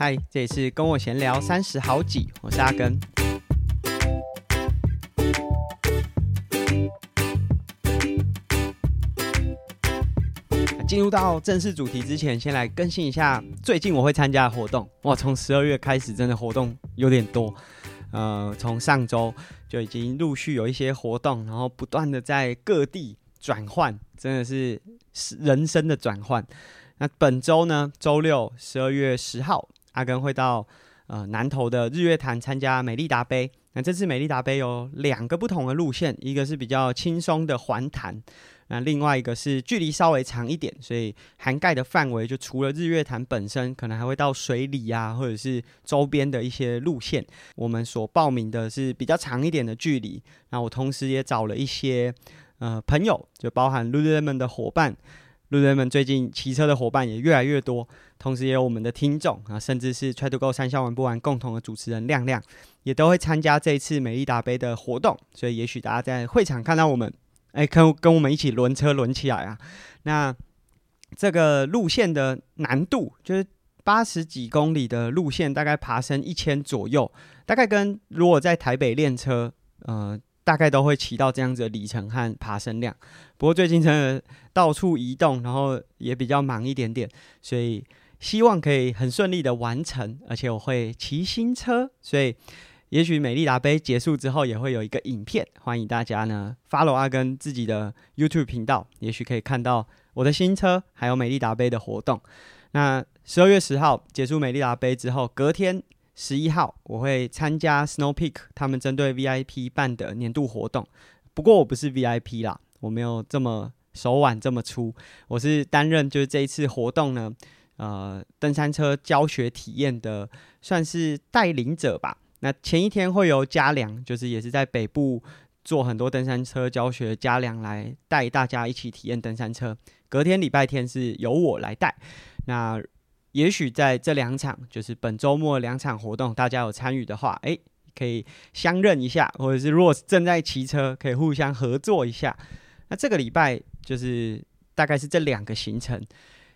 嗨，这里是跟我闲聊三十好几，我是阿根。进入到正式主题之前，先来更新一下最近我会参加的活动。哇，从十二月开始，真的活动有点多。呃，从上周就已经陆续有一些活动，然后不断的在各地转换，真的是人生的转换。那本周呢，周六十二月十号，阿根会到呃南投的日月潭参加美丽达杯。那这次美丽达杯有两个不同的路线，一个是比较轻松的环潭。那另外一个是距离稍微长一点，所以涵盖的范围就除了日月潭本身，可能还会到水里啊，或者是周边的一些路线。我们所报名的是比较长一点的距离。那我同时也找了一些呃朋友，就包含 Lululemon 的伙伴路人们最近骑车的伙伴也越来越多，同时也有我们的听众啊，甚至是 Try to Go 三项玩不完共同的主持人亮亮，也都会参加这一次美利达杯的活动。所以也许大家在会场看到我们。哎，跟跟我们一起轮车轮起来啊！那这个路线的难度就是八十几公里的路线，大概爬升一千左右，大概跟如果在台北练车，呃，大概都会骑到这样子的里程和爬升量。不过最近真的到处移动，然后也比较忙一点点，所以希望可以很顺利的完成。而且我会骑新车，所以。也许美丽达杯结束之后也会有一个影片，欢迎大家呢 follow 阿根自己的 YouTube 频道，也许可以看到我的新车，还有美丽达杯的活动。那十二月十号结束美丽达杯之后，隔天十一号我会参加 Snow Peak 他们针对 VIP 办的年度活动。不过我不是 VIP 啦，我没有这么手腕这么粗，我是担任就是这一次活动呢，呃，登山车教学体验的算是带领者吧。那前一天会由嘉良，就是也是在北部做很多登山车教学，嘉良来带大家一起体验登山车。隔天礼拜天是由我来带。那也许在这两场，就是本周末两场活动，大家有参与的话，诶，可以相认一下，或者是如果正在骑车，可以互相合作一下。那这个礼拜就是大概是这两个行程。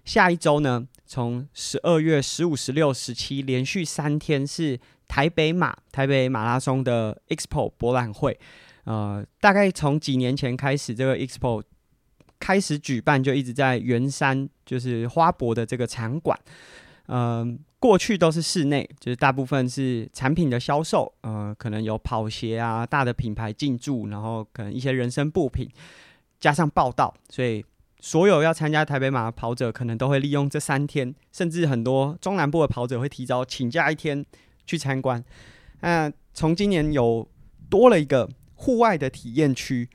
下一周呢，从十二月十五、十六、十七连续三天是。台北马，台北马拉松的 Expo 博览会，呃，大概从几年前开始，这个 Expo 开始举办，就一直在圆山，就是花博的这个场馆。嗯、过去都是室内，就是大部分是产品的销售，呃，可能有跑鞋啊，大的品牌进驻，然后可能一些人身布品，加上报道，所以所有要参加台北马的跑者，可能都会利用这三天，甚至很多中南部的跑者会提早请假一天。去参观，那从今年有多了一个户外的体验区，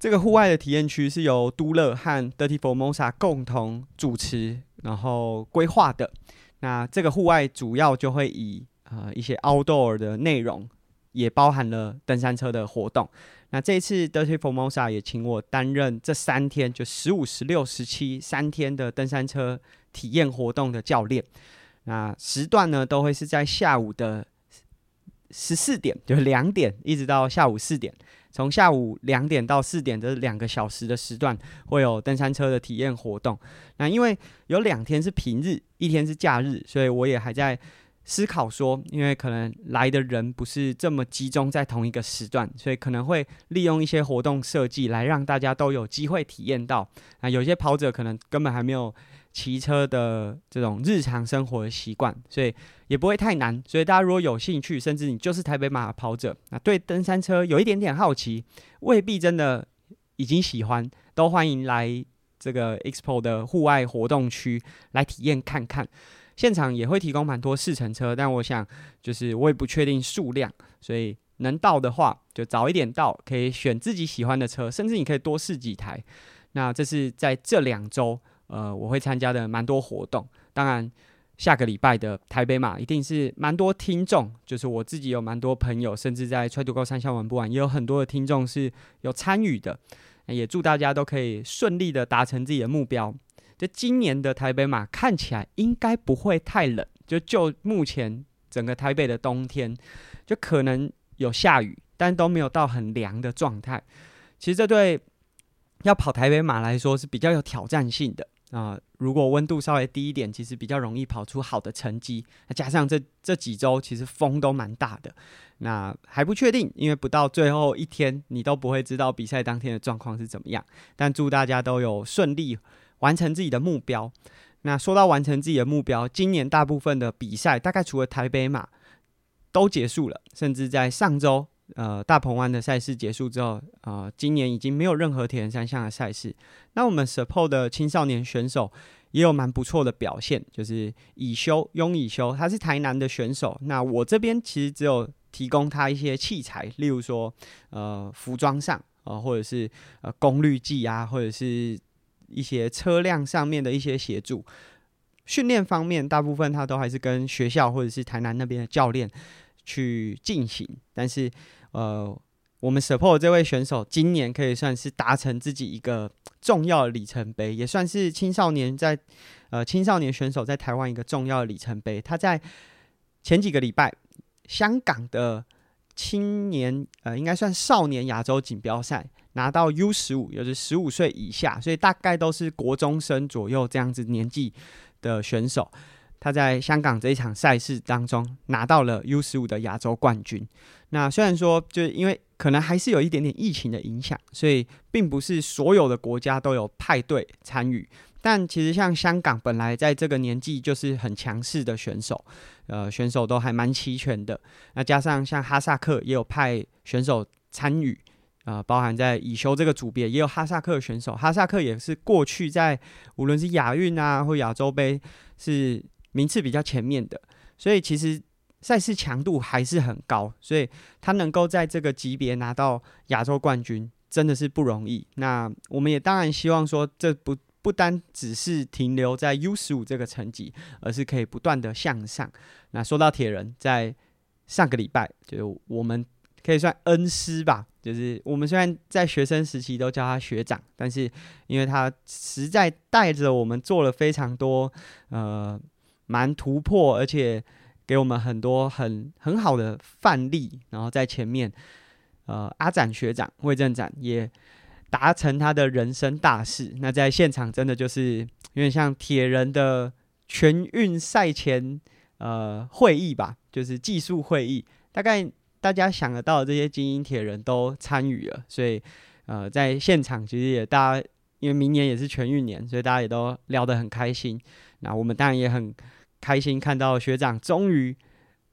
这个户外的体验区是由都乐和 Dirty Formosa 共同主持，然后规划的。那这个户外主要就会以呃一些 outdoor 的内容，也包含了登山车的活动。那这一次 Dirty Formosa 也请我担任这三天，就十五、十六、十七三天的登山车体验活动的教练。那时段呢，都会是在下午的十四点，就是两点，一直到下午四点。从下午两点到四点这两个小时的时段，会有登山车的体验活动。那因为有两天是平日，一天是假日，所以我也还在思考说，因为可能来的人不是这么集中在同一个时段，所以可能会利用一些活动设计来让大家都有机会体验到。啊，有些跑者可能根本还没有。骑车的这种日常生活的习惯，所以也不会太难。所以大家如果有兴趣，甚至你就是台北马跑者，那对登山车有一点点好奇，未必真的已经喜欢，都欢迎来这个 Expo 的户外活动区来体验看看。现场也会提供蛮多试乘车，但我想就是我也不确定数量，所以能到的话就早一点到，可以选自己喜欢的车，甚至你可以多试几台。那这是在这两周。呃，我会参加的蛮多活动，当然下个礼拜的台北马一定是蛮多听众，就是我自己有蛮多朋友，甚至在 Try to Go 三项玩不完，也有很多的听众是有参与的，也祝大家都可以顺利的达成自己的目标。就今年的台北马看起来应该不会太冷，就就目前整个台北的冬天，就可能有下雨，但都没有到很凉的状态。其实这对要跑台北马来说是比较有挑战性的。啊、如果温度稍微低一点，其实比较容易跑出好的成绩。加上这这几周其实风都蛮大的，那还不确定，因为不到最后一天，你都不会知道比赛当天的状况是怎么样。但祝大家都有顺利完成自己的目标。那说到完成自己的目标，今年大部分的比赛，大概除了台北马都结束了，甚至在上周，呃，大鹏湾的赛事结束之后，呃，今年已经没有任何铁人三项的赛事。那我们 support 的青少年选手也有蛮不错的表现，就是以修雍以修，他是台南的选手。那我这边其实只有提供他一些器材，例如说，呃，服装上，呃，或者是呃功率计啊，或者是。一些车辆上面的一些协助，训练方面大部分他都还是跟学校或者是台南那边的教练去进行。但是，呃，我们 support 这位选手今年可以算是达成自己一个重要的里程碑，也算是青少年在呃青少年选手在台湾一个重要的里程碑。他在前几个礼拜香港的青年呃应该算少年亚洲锦标赛。拿到 U 十五，也就是十五岁以下，所以大概都是国中生左右这样子年纪的选手。他在香港这一场赛事当中拿到了 U 十五的亚洲冠军。那虽然说，就是因为可能还是有一点点疫情的影响，所以并不是所有的国家都有派队参与。但其实像香港本来在这个年纪就是很强势的选手，呃，选手都还蛮齐全的。那加上像哈萨克也有派选手参与。啊、呃，包含在以修这个组别，也有哈萨克选手。哈萨克也是过去在无论是亚运啊或亚洲杯是名次比较前面的，所以其实赛事强度还是很高。所以他能够在这个级别拿到亚洲冠军，真的是不容易。那我们也当然希望说，这不不单只是停留在 U 十五这个成绩，而是可以不断的向上。那说到铁人，在上个礼拜就我们。可以算恩师吧，就是我们虽然在学生时期都叫他学长，但是因为他实在带着我们做了非常多呃蛮突破，而且给我们很多很很好的范例，然后在前面呃阿展学长魏正展也达成他的人生大事。那在现场真的就是有点像铁人的全运赛前呃会议吧，就是技术会议，大概。大家想得到的这些精英铁人都参与了，所以呃，在现场其实也大家因为明年也是全运年，所以大家也都聊得很开心。那我们当然也很开心看到学长终于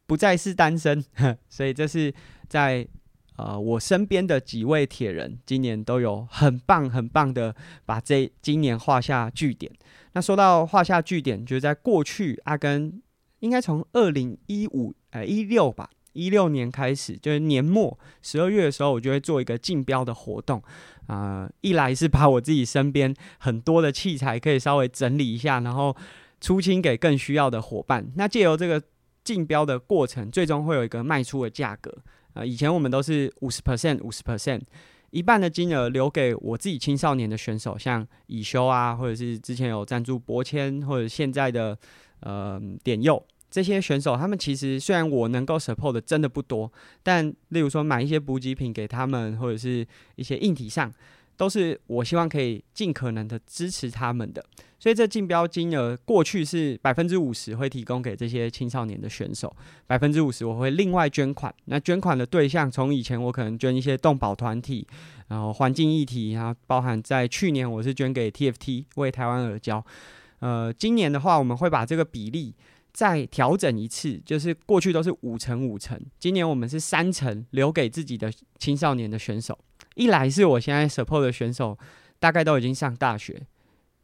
不再是单身，所以这是在呃我身边的几位铁人今年都有很棒很棒的把这今年画下句点。那说到画下句点，就是在过去阿根应该从二零一五呃一六吧。一六年开始，就是年末十二月的时候，我就会做一个竞标的活动。啊、呃，一来是把我自己身边很多的器材可以稍微整理一下，然后出清给更需要的伙伴。那借由这个竞标的过程，最终会有一个卖出的价格。呃，以前我们都是五十 percent，五十 percent，一半的金额留给我自己青少年的选手，像以修啊，或者是之前有赞助博签，或者现在的呃点佑。这些选手，他们其实虽然我能够 support 的真的不多，但例如说买一些补给品给他们，或者是一些硬体上，都是我希望可以尽可能的支持他们的。所以这竞标金额过去是百分之五十会提供给这些青少年的选手，百分之五十我会另外捐款。那捐款的对象从以前我可能捐一些动保团体，然后环境议题，然后包含在去年我是捐给 TFT 为台湾而教。呃，今年的话我们会把这个比例。再调整一次，就是过去都是五成五成，今年我们是三成留给自己的青少年的选手。一来是我现在 support 的选手大概都已经上大学，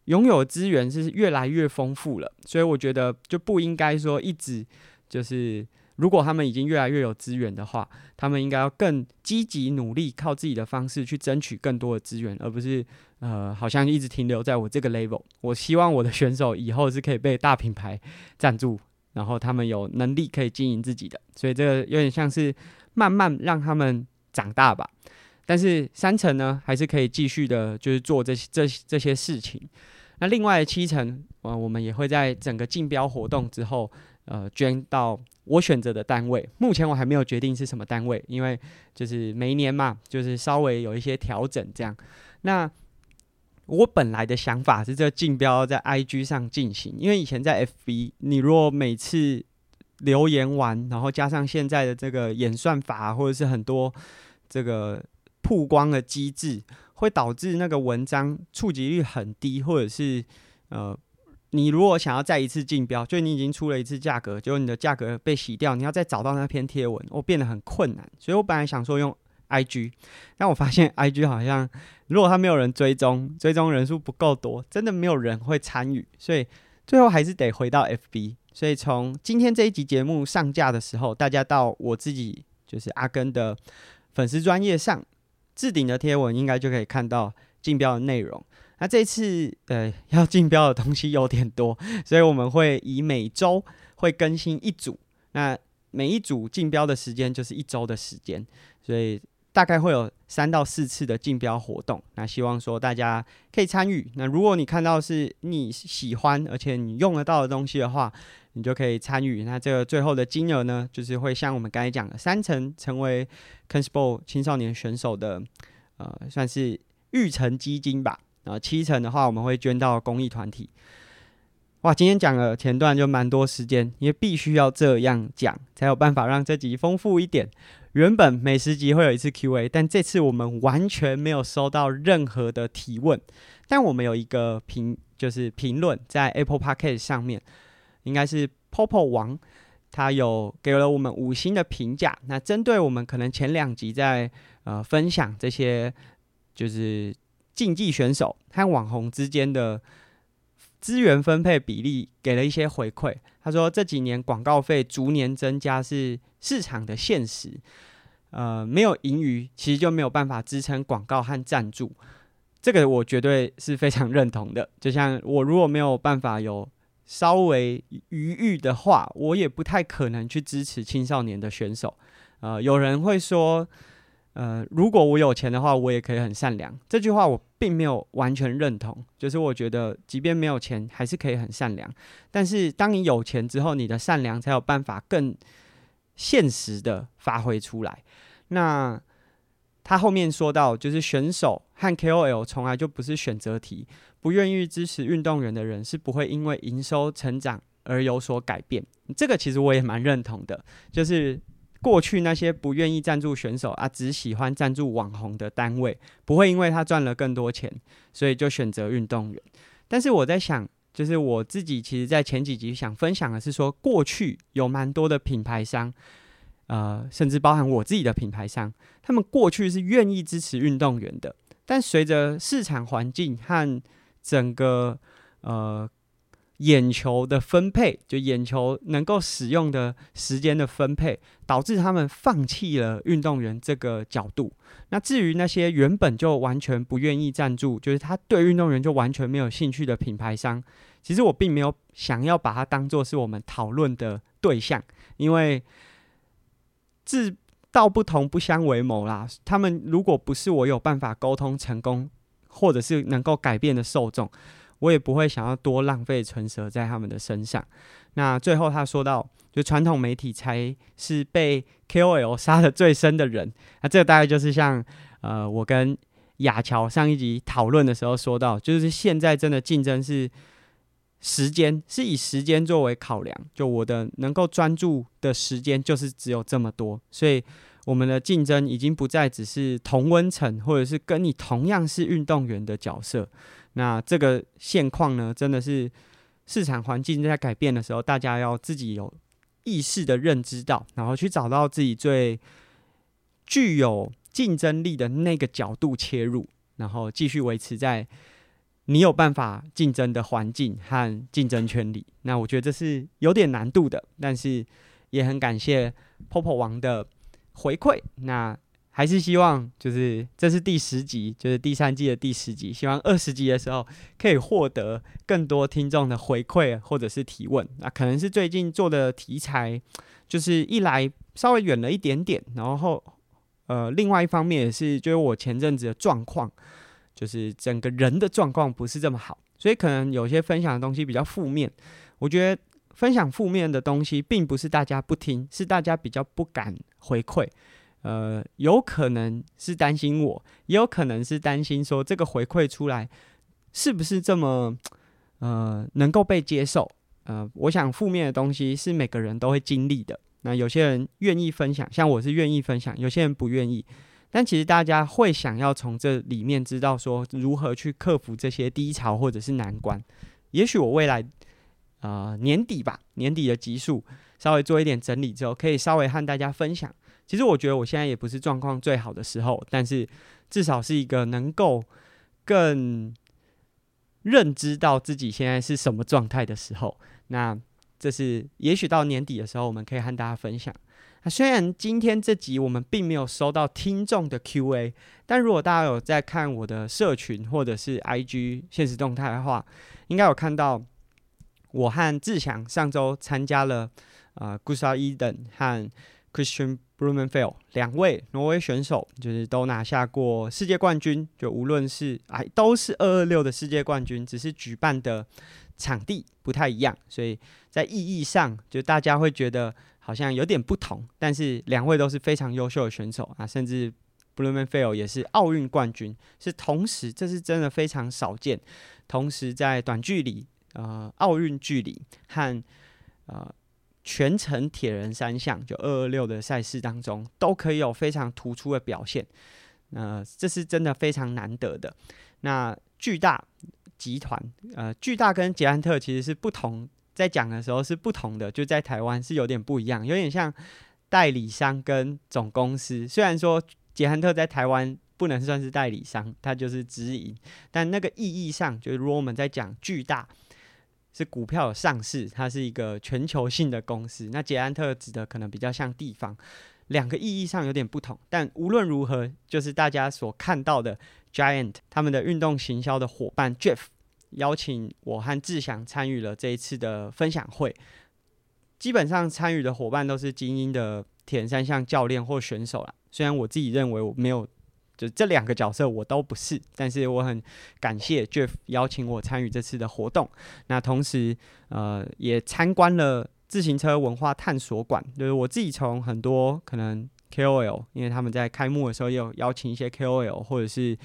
拥有资源是越来越丰富了，所以我觉得就不应该说一直就是，如果他们已经越来越有资源的话，他们应该要更积极努力，靠自己的方式去争取更多的资源，而不是。呃，好像一直停留在我这个 level。我希望我的选手以后是可以被大品牌赞助，然后他们有能力可以经营自己的。所以这个有点像是慢慢让他们长大吧。但是三成呢，还是可以继续的，就是做这这这些事情。那另外七成，呃，我们也会在整个竞标活动之后，呃，捐到我选择的单位。目前我还没有决定是什么单位，因为就是每一年嘛，就是稍微有一些调整这样。那我本来的想法是这竞标在 IG 上进行，因为以前在 FB，你若每次留言完，然后加上现在的这个演算法，或者是很多这个曝光的机制，会导致那个文章触及率很低，或者是呃，你如果想要再一次竞标，就你已经出了一次价格，结果你的价格被洗掉，你要再找到那篇贴文，我变得很困难。所以我本来想说用 IG，但我发现 IG 好像如果他没有人追踪，追踪人数不够多，真的没有人会参与，所以最后还是得回到 FB。所以从今天这一集节目上架的时候，大家到我自己就是阿根的粉丝专业上置顶的贴文，应该就可以看到竞标的内容。那这次呃 要竞标的东西有点多，所以我们会以每周会更新一组，那每一组竞标的时间就是一周的时间，所以。大概会有三到四次的竞标活动，那希望说大家可以参与。那如果你看到是你喜欢而且你用得到的东西的话，你就可以参与。那这个最后的金额呢，就是会像我们刚才讲的，三成成为 Kenspo 青少年选手的呃，算是育成基金吧。然后七成的话，我们会捐到公益团体。哇，今天讲了前段就蛮多时间，因为必须要这样讲，才有办法让这集丰富一点。原本每十集会有一次 Q&A，但这次我们完全没有收到任何的提问。但我们有一个评，就是评论在 Apple Podcast 上面，应该是 Popo 王，他有给了我们五星的评价。那针对我们可能前两集在呃分享这些，就是竞技选手和网红之间的资源分配比例，给了一些回馈。他说这几年广告费逐年增加是市场的现实，呃，没有盈余，其实就没有办法支撑广告和赞助。这个我绝对是非常认同的。就像我如果没有办法有稍微余裕的话，我也不太可能去支持青少年的选手。呃，有人会说。呃，如果我有钱的话，我也可以很善良。这句话我并没有完全认同，就是我觉得，即便没有钱，还是可以很善良。但是，当你有钱之后，你的善良才有办法更现实的发挥出来。那他后面说到，就是选手和 KOL 从来就不是选择题，不愿意支持运动员的人是不会因为营收成长而有所改变。这个其实我也蛮认同的，就是。过去那些不愿意赞助选手啊，只喜欢赞助网红的单位，不会因为他赚了更多钱，所以就选择运动员。但是我在想，就是我自己其实，在前几集想分享的是说，过去有蛮多的品牌商，呃，甚至包含我自己的品牌商，他们过去是愿意支持运动员的，但随着市场环境和整个呃。眼球的分配，就眼球能够使用的时间的分配，导致他们放弃了运动员这个角度。那至于那些原本就完全不愿意赞助，就是他对运动员就完全没有兴趣的品牌商，其实我并没有想要把它当做是我们讨论的对象，因为志道不同不相为谋啦。他们如果不是我有办法沟通成功，或者是能够改变的受众。我也不会想要多浪费唇舌在他们的身上。那最后他说到，就传统媒体才是被 KOL 杀得最深的人。那这个大概就是像呃，我跟亚乔上一集讨论的时候说到，就是现在真的竞争是时间，是以时间作为考量。就我的能够专注的时间就是只有这么多，所以我们的竞争已经不再只是同温层，或者是跟你同样是运动员的角色。那这个现况呢，真的是市场环境在改变的时候，大家要自己有意识的认知到，然后去找到自己最具有竞争力的那个角度切入，然后继续维持在你有办法竞争的环境和竞争圈里。那我觉得这是有点难度的，但是也很感谢 Popo 王的回馈。那。还是希望，就是这是第十集，就是第三季的第十集。希望二十集的时候可以获得更多听众的回馈或者是提问。那可能是最近做的题材，就是一来稍微远了一点点，然后呃，另外一方面也是，就是我前阵子的状况，就是整个人的状况不是这么好，所以可能有些分享的东西比较负面。我觉得分享负面的东西，并不是大家不听，是大家比较不敢回馈。呃，有可能是担心我，也有可能是担心说这个回馈出来是不是这么呃能够被接受？呃，我想负面的东西是每个人都会经历的。那有些人愿意分享，像我是愿意分享，有些人不愿意。但其实大家会想要从这里面知道说如何去克服这些低潮或者是难关。也许我未来呃年底吧，年底的集数稍微做一点整理之后，可以稍微和大家分享。其实我觉得我现在也不是状况最好的时候，但是至少是一个能够更认知到自己现在是什么状态的时候。那这是也许到年底的时候，我们可以和大家分享。虽然今天这集我们并没有收到听众的 Q&A，但如果大家有在看我的社群或者是 IG 现实动态的话，应该有看到我和志祥上周参加了呃 g u s a Eden 和 Christian Blumenfeld 两位挪威选手，就是都拿下过世界冠军，就无论是哎都是二二六的世界冠军，只是举办的。场地不太一样，所以在意义上，就大家会觉得好像有点不同。但是两位都是非常优秀的选手啊，甚至 Blumenfeld 也是奥运冠军，是同时，这是真的非常少见。同时在短距离、呃奥运距离和呃全程铁人三项就二二六的赛事当中，都可以有非常突出的表现。呃，这是真的非常难得的。那巨大。集团呃，巨大跟捷安特其实是不同，在讲的时候是不同的，就在台湾是有点不一样，有点像代理商跟总公司。虽然说捷安特在台湾不能算是代理商，它就是直营，但那个意义上，就是如果我们在讲巨大是股票上市，它是一个全球性的公司，那捷安特指的可能比较像地方，两个意义上有点不同。但无论如何，就是大家所看到的 Giant 他们的运动行销的伙伴 Jeff。邀请我和志祥参与了这一次的分享会，基本上参与的伙伴都是精英的铁人三项教练或选手啦。虽然我自己认为我没有，就这两个角色我都不是，但是我很感谢 Jeff 邀请我参与这次的活动。那同时，呃，也参观了自行车文化探索馆，就是我自己从很多可能 KOL，因为他们在开幕的时候也有邀请一些 KOL 或者是。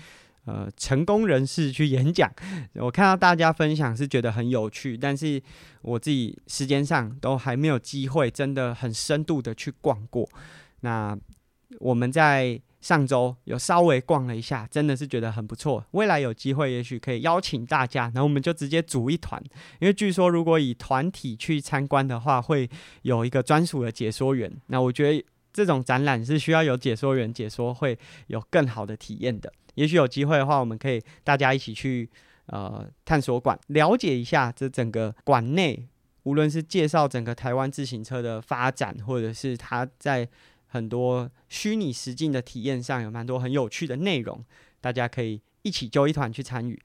呃，成功人士去演讲，我看到大家分享是觉得很有趣，但是我自己时间上都还没有机会，真的很深度的去逛过。那我们在上周有稍微逛了一下，真的是觉得很不错。未来有机会，也许可以邀请大家，然后我们就直接组一团，因为据说如果以团体去参观的话，会有一个专属的解说员。那我觉得这种展览是需要有解说员解说，会有更好的体验的。也许有机会的话，我们可以大家一起去呃探索馆了解一下这整个馆内，无论是介绍整个台湾自行车的发展，或者是它在很多虚拟实境的体验上有蛮多很有趣的内容，大家可以一起揪一团去参与。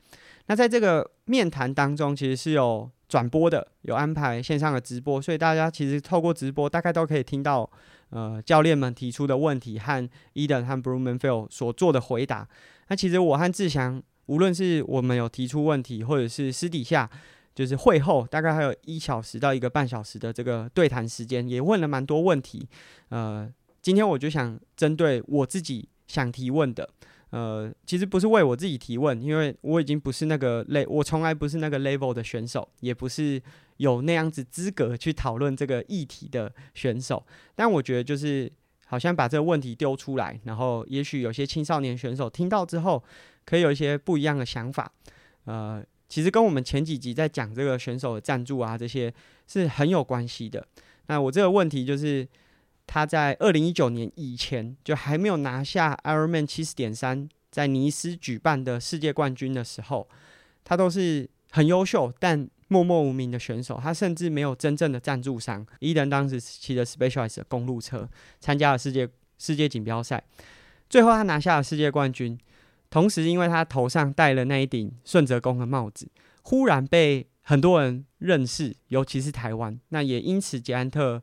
那在这个面谈当中，其实是有转播的，有安排线上的直播，所以大家其实透过直播，大概都可以听到呃教练们提出的问题和 Eden 和 Blumenfeld 所做的回答。那其实我和志祥，无论是我们有提出问题，或者是私底下就是会后，大概还有一小时到一个半小时的这个对谈时间，也问了蛮多问题。呃，今天我就想针对我自己想提问的，呃，其实不是为我自己提问，因为我已经不是那个类我从来不是那个 level 的选手，也不是有那样子资格去讨论这个议题的选手。但我觉得就是。好像把这个问题丢出来，然后也许有些青少年选手听到之后，可以有一些不一样的想法。呃，其实跟我们前几集在讲这个选手的赞助啊，这些是很有关系的。那我这个问题就是，他在二零一九年以前就还没有拿下 Ironman 七十点三在尼斯举办的世界冠军的时候，他都是很优秀，但默默无名的选手，他甚至没有真正的赞助商。伊登当时骑着 Specialized 的公路车，参加了世界世界锦标赛，最后他拿下了世界冠军。同时，因为他头上戴了那一顶顺泽宫的帽子，忽然被很多人认识，尤其是台湾。那也因此，捷安特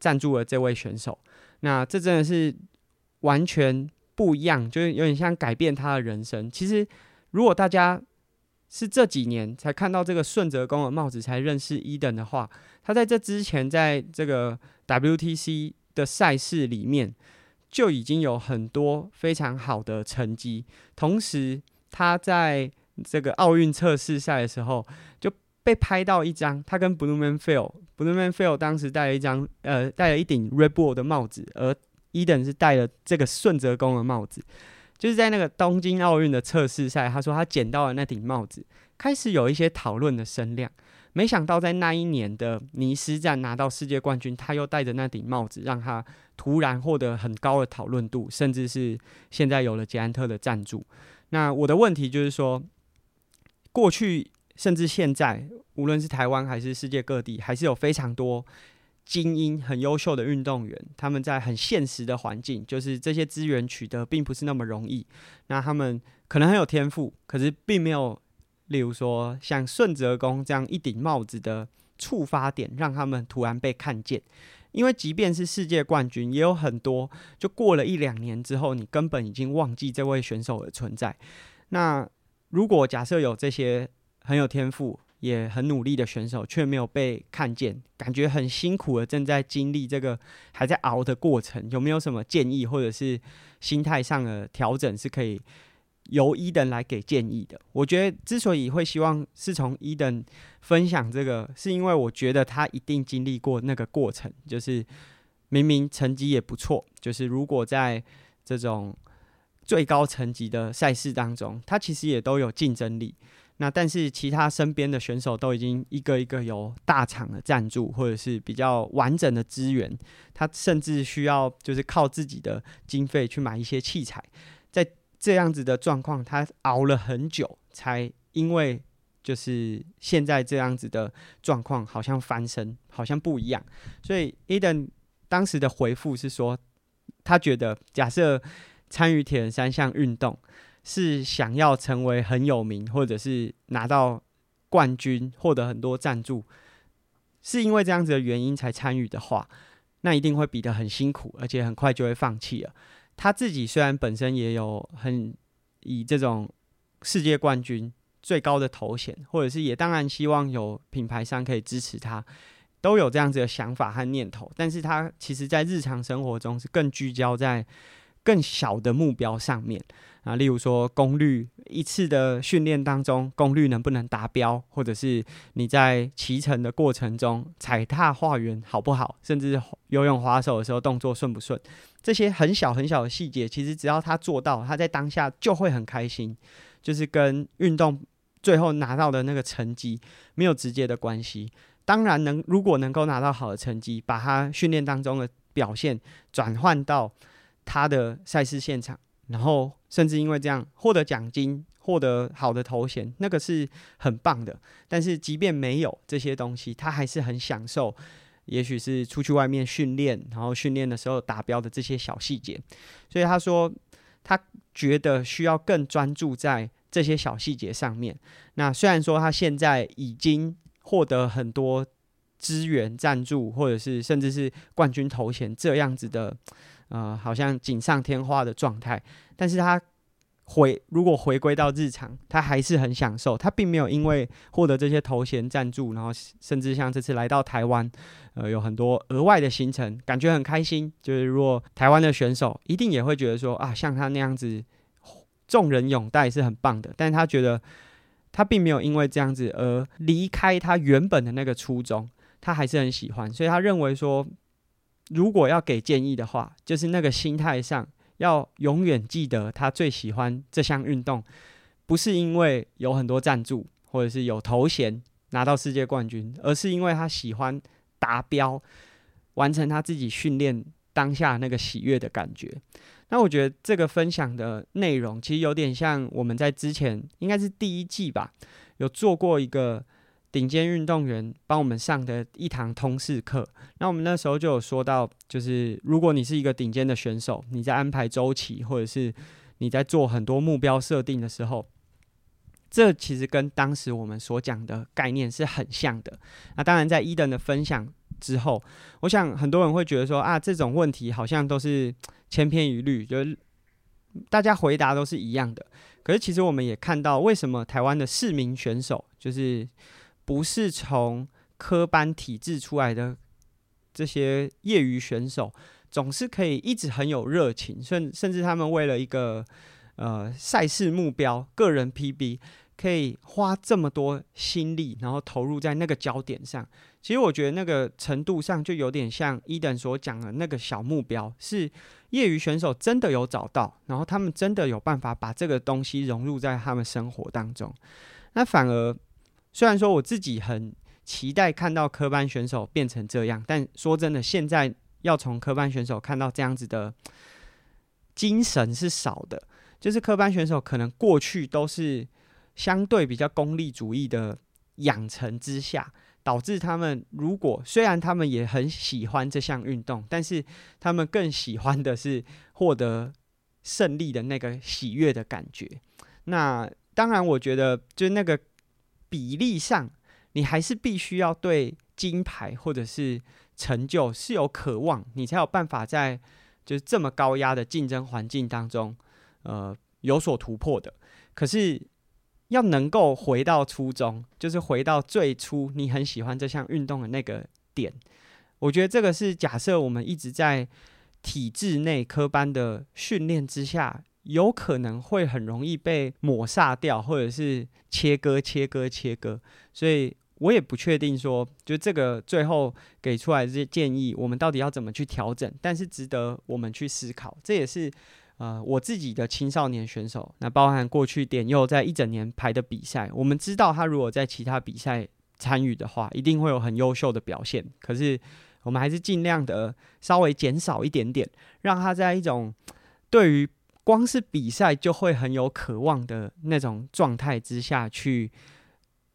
赞助了这位选手。那这真的是完全不一样，就是有点像改变他的人生。其实，如果大家是这几年才看到这个顺泽公的帽子，才认识伊登的话，他在这之前，在这个 WTC 的赛事里面就已经有很多非常好的成绩。同时，他在这个奥运测试赛的时候，就被拍到一张他跟 Blumenfeld，Blumenfeld 当时戴了一张呃戴了一顶 Red Bull 的帽子，而 Eden 是戴了这个顺泽宫的帽子，就是在那个东京奥运的测试赛，他说他捡到了那顶帽子，开始有一些讨论的声量。没想到在那一年的尼斯站拿到世界冠军，他又戴着那顶帽子，让他突然获得很高的讨论度，甚至是现在有了捷安特的赞助。那我的问题就是说，过去甚至现在，无论是台湾还是世界各地，还是有非常多精英、很优秀的运动员，他们在很现实的环境，就是这些资源取得并不是那么容易。那他们可能很有天赋，可是并没有。例如说，像顺泽宫这样一顶帽子的触发点，让他们突然被看见。因为即便是世界冠军，也有很多就过了一两年之后，你根本已经忘记这位选手的存在。那如果假设有这些很有天赋也很努力的选手，却没有被看见，感觉很辛苦的正在经历这个还在熬的过程，有没有什么建议或者是心态上的调整是可以？由伊登来给建议的，我觉得之所以会希望是从伊登分享这个，是因为我觉得他一定经历过那个过程，就是明明成绩也不错，就是如果在这种最高层级的赛事当中，他其实也都有竞争力。那但是其他身边的选手都已经一个一个有大厂的赞助，或者是比较完整的资源，他甚至需要就是靠自己的经费去买一些器材，在。这样子的状况，他熬了很久，才因为就是现在这样子的状况，好像翻身，好像不一样。所以，Eden 当时的回复是说，他觉得假设参与铁人三项运动是想要成为很有名，或者是拿到冠军，获得很多赞助，是因为这样子的原因才参与的话，那一定会比得很辛苦，而且很快就会放弃了。他自己虽然本身也有很以这种世界冠军最高的头衔，或者是也当然希望有品牌商可以支持他，都有这样子的想法和念头，但是他其实在日常生活中是更聚焦在更小的目标上面。啊，例如说功率，一次的训练当中，功率能不能达标，或者是你在骑乘的过程中踩踏画圆好不好，甚至游泳划手的时候动作顺不顺，这些很小很小的细节，其实只要他做到，他在当下就会很开心，就是跟运动最后拿到的那个成绩没有直接的关系。当然能，如果能够拿到好的成绩，把他训练当中的表现转换到他的赛事现场。然后，甚至因为这样获得奖金、获得好的头衔，那个是很棒的。但是，即便没有这些东西，他还是很享受。也许是出去外面训练，然后训练的时候达标的这些小细节。所以他说，他觉得需要更专注在这些小细节上面。那虽然说他现在已经获得很多资源赞助，或者是甚至是冠军头衔这样子的。呃，好像锦上添花的状态，但是他回如果回归到日常，他还是很享受。他并没有因为获得这些头衔赞助，然后甚至像这次来到台湾，呃，有很多额外的行程，感觉很开心。就是如果台湾的选手一定也会觉得说啊，像他那样子，众人拥戴是很棒的。但是他觉得他并没有因为这样子而离开他原本的那个初衷，他还是很喜欢，所以他认为说。如果要给建议的话，就是那个心态上要永远记得，他最喜欢这项运动，不是因为有很多赞助或者是有头衔拿到世界冠军，而是因为他喜欢达标，完成他自己训练当下那个喜悦的感觉。那我觉得这个分享的内容其实有点像我们在之前应该是第一季吧，有做过一个。顶尖运动员帮我们上的一堂通识课，那我们那时候就有说到，就是如果你是一个顶尖的选手，你在安排周期或者是你在做很多目标设定的时候，这其实跟当时我们所讲的概念是很像的。那当然，在伊登的分享之后，我想很多人会觉得说啊，这种问题好像都是千篇一律，就是大家回答都是一样的。可是其实我们也看到，为什么台湾的市民选手就是。不是从科班体制出来的这些业余选手，总是可以一直很有热情，甚甚至他们为了一个呃赛事目标、个人 PB，可以花这么多心力，然后投入在那个焦点上。其实我觉得那个程度上就有点像伊登所讲的那个小目标，是业余选手真的有找到，然后他们真的有办法把这个东西融入在他们生活当中。那反而虽然说我自己很期待看到科班选手变成这样，但说真的，现在要从科班选手看到这样子的精神是少的。就是科班选手可能过去都是。相对比较功利主义的养成之下，导致他们如果虽然他们也很喜欢这项运动，但是他们更喜欢的是获得胜利的那个喜悦的感觉。那当然，我觉得就那个比例上，你还是必须要对金牌或者是成就是有渴望，你才有办法在就是这么高压的竞争环境当中，呃，有所突破的。可是。要能够回到初衷，就是回到最初你很喜欢这项运动的那个点。我觉得这个是假设我们一直在体制内科班的训练之下，有可能会很容易被抹杀掉，或者是切割、切割、切割。所以我也不确定说，就这个最后给出来这些建议，我们到底要怎么去调整？但是值得我们去思考。这也是。呃，我自己的青少年选手，那包含过去点佑在一整年排的比赛，我们知道他如果在其他比赛参与的话，一定会有很优秀的表现。可是我们还是尽量的稍微减少一点点，让他在一种 对于光是比赛就会很有渴望的那种状态之下去。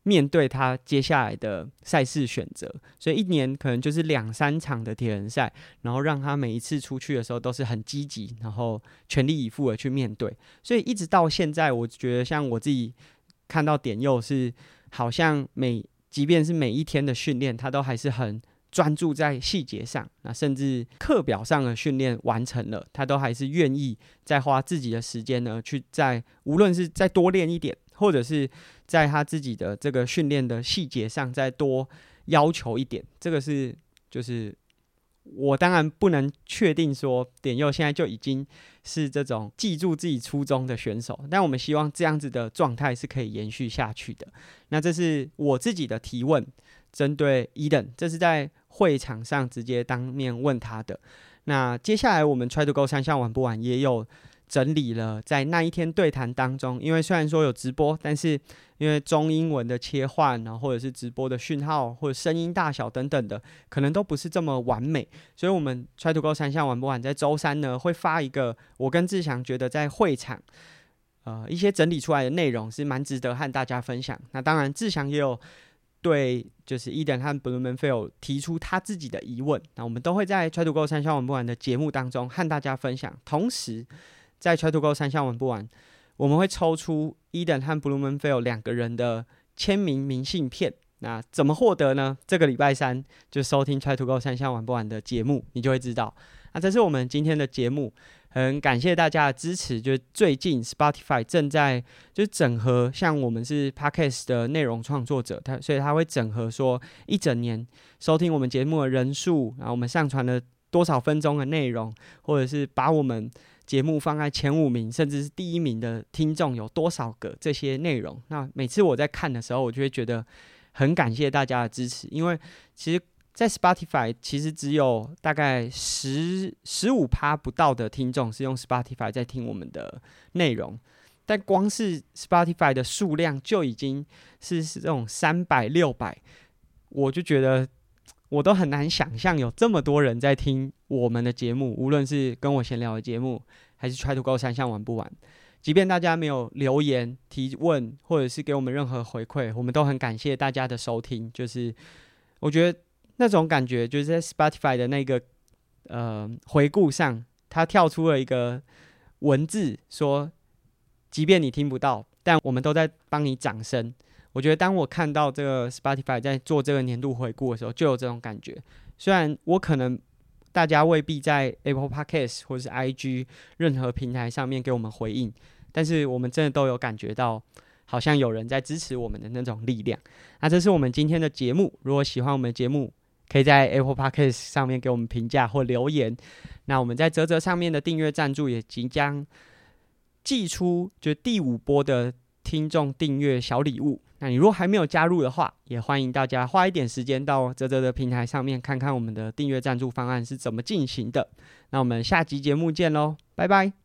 面对他接下来的赛事选择，所以一年可能就是两三场的铁人赛，然后让他每一次出去的时候都是很积极，然后全力以赴的去面对。所以一直到现在，我觉得像我自己看到点佑是，好像每即便是每一天的训练，他都还是很专注在细节上，那甚至课表上的训练完成了，他都还是愿意再花自己的时间呢，去再无论是再多练一点。或者是在他自己的这个训练的细节上再多要求一点，这个是就是我当然不能确定说点佑现在就已经是这种记住自己初衷的选手，但我们希望这样子的状态是可以延续下去的。那这是我自己的提问，针对 Eden，这是在会场上直接当面问他的。那接下来我们 Try to Go 三项玩不完也有。整理了在那一天对谈当中，因为虽然说有直播，但是因为中英文的切换，然后或者是直播的讯号或者声音大小等等的，可能都不是这么完美，所以我们 Try to Go 三项玩不完，在周三呢会发一个，我跟志祥觉得在会场，呃一些整理出来的内容是蛮值得和大家分享。那当然志祥也有对就是 Eden 和 Blumenfeld 提出他自己的疑问，那我们都会在 Try to Go 三项玩不完的节目当中和大家分享，同时。在 Try to Go 三项玩不完，我们会抽出 Eden 和 Blumenfeld 两个人的签名明信片。那怎么获得呢？这个礼拜三就收听 Try to Go 三项玩不完的节目，你就会知道。那这是我们今天的节目，很感谢大家的支持。就是最近 Spotify 正在就整合，像我们是 Podcast 的内容创作者，他所以他会整合说一整年收听我们节目的人数，然后我们上传了多少分钟的内容，或者是把我们。节目放在前五名，甚至是第一名的听众有多少个？这些内容，那每次我在看的时候，我就会觉得很感谢大家的支持。因为其实，在 Spotify 其实只有大概十十五趴不到的听众是用 Spotify 在听我们的内容，但光是 Spotify 的数量就已经是是这种三百六百，我就觉得。我都很难想象有这么多人在听我们的节目，无论是跟我闲聊的节目，还是 Try to Go 三项玩不完。即便大家没有留言提问，或者是给我们任何回馈，我们都很感谢大家的收听。就是我觉得那种感觉，就是在 Spotify 的那个呃回顾上，它跳出了一个文字，说，即便你听不到，但我们都在帮你掌声。我觉得当我看到这个 Spotify 在做这个年度回顾的时候，就有这种感觉。虽然我可能大家未必在 Apple Podcast 或是 IG 任何平台上面给我们回应，但是我们真的都有感觉到，好像有人在支持我们的那种力量。那这是我们今天的节目。如果喜欢我们的节目，可以在 Apple Podcast 上面给我们评价或留言。那我们在泽泽上面的订阅赞助也即将寄出，就第五波的。听众订阅小礼物。那你如果还没有加入的话，也欢迎大家花一点时间到泽泽的平台上面看看我们的订阅赞助方案是怎么进行的。那我们下集节目见喽，拜拜。